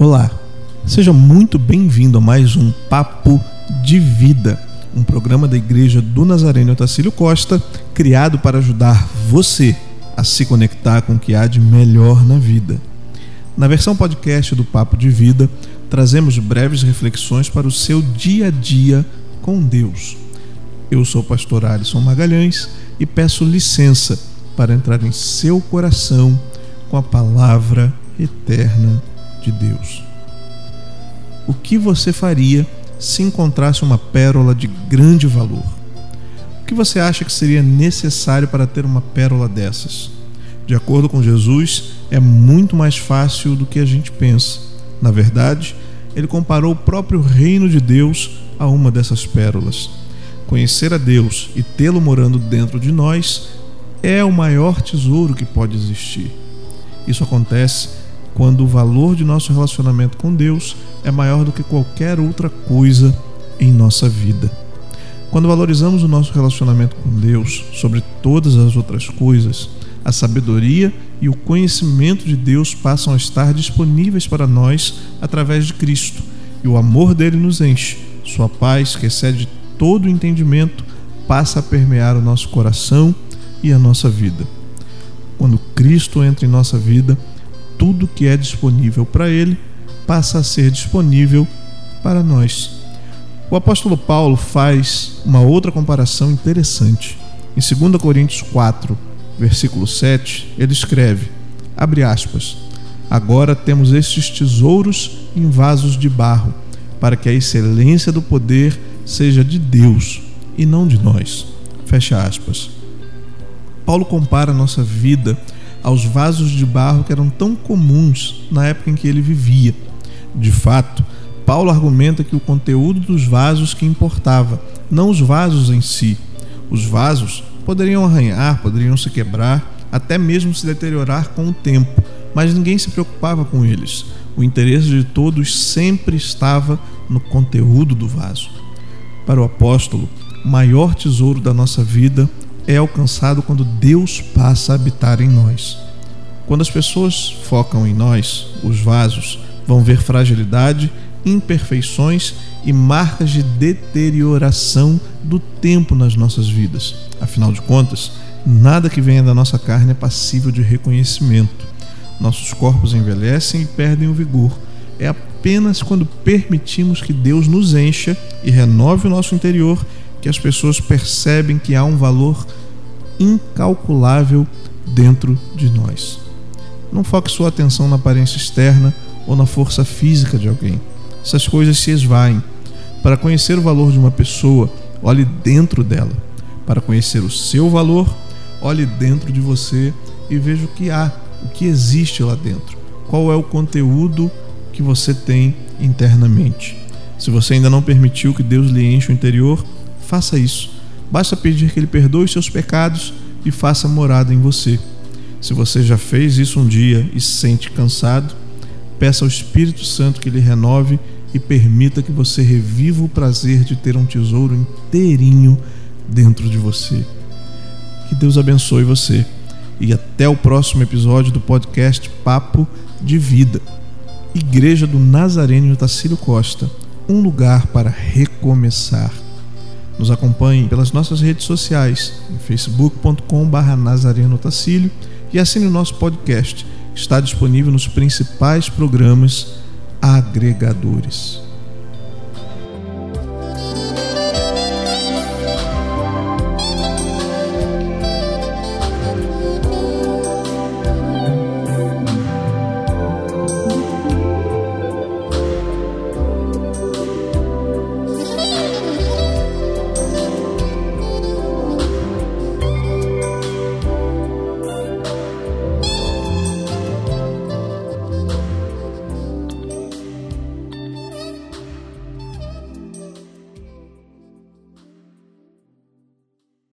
Olá, seja muito bem-vindo a mais um Papo de Vida, um programa da Igreja do Nazareno Otacílio Costa, criado para ajudar você a se conectar com o que há de melhor na vida. Na versão podcast do Papo de Vida, trazemos breves reflexões para o seu dia a dia com Deus. Eu sou o pastor Alisson Magalhães e peço licença para entrar em seu coração com a palavra eterna de Deus. O que você faria se encontrasse uma pérola de grande valor? O que você acha que seria necessário para ter uma pérola dessas? De acordo com Jesus, é muito mais fácil do que a gente pensa. Na verdade, ele comparou o próprio reino de Deus a uma dessas pérolas. Conhecer a Deus e tê-lo morando dentro de nós é o maior tesouro que pode existir. Isso acontece quando o valor de nosso relacionamento com Deus é maior do que qualquer outra coisa em nossa vida. Quando valorizamos o nosso relacionamento com Deus sobre todas as outras coisas, a sabedoria e o conhecimento de Deus passam a estar disponíveis para nós através de Cristo, e o amor dele nos enche. Sua paz, que excede todo o entendimento, passa a permear o nosso coração e a nossa vida. Quando Cristo entra em nossa vida, tudo que é disponível para ele passa a ser disponível para nós. O apóstolo Paulo faz uma outra comparação interessante. Em 2 Coríntios 4, versículo 7, ele escreve: abre aspas. Agora temos estes tesouros em vasos de barro, para que a excelência do poder seja de Deus e não de nós. Fecha aspas. Paulo compara nossa vida aos vasos de barro que eram tão comuns na época em que ele vivia. De fato, Paulo argumenta que o conteúdo dos vasos que importava, não os vasos em si. Os vasos poderiam arranhar, poderiam se quebrar, até mesmo se deteriorar com o tempo, mas ninguém se preocupava com eles. O interesse de todos sempre estava no conteúdo do vaso. Para o apóstolo, o maior tesouro da nossa vida é alcançado quando Deus passa a habitar em nós. Quando as pessoas focam em nós, os vasos vão ver fragilidade, imperfeições e marcas de deterioração do tempo nas nossas vidas. Afinal de contas, nada que venha da nossa carne é passível de reconhecimento. Nossos corpos envelhecem e perdem o vigor. É apenas quando permitimos que Deus nos encha e renove o nosso interior que as pessoas percebem que há um valor incalculável dentro de nós. Não foque sua atenção na aparência externa ou na força física de alguém. Essas coisas se esvaem. Para conhecer o valor de uma pessoa, olhe dentro dela. Para conhecer o seu valor, olhe dentro de você e veja o que há, o que existe lá dentro. Qual é o conteúdo que você tem internamente. Se você ainda não permitiu que Deus lhe enche o interior, faça isso. Basta pedir que Ele perdoe os seus pecados e faça morada em você. Se você já fez isso um dia e se sente cansado, peça ao Espírito Santo que lhe renove e permita que você reviva o prazer de ter um tesouro inteirinho dentro de você. Que Deus abençoe você e até o próximo episódio do podcast Papo de Vida. Igreja do Nazareno Tacílio Costa, um lugar para recomeçar. Nos acompanhe pelas nossas redes sociais, facebook.com.br Nazareno Tacílio e assine o nosso podcast, está disponível nos principais programas agregadores.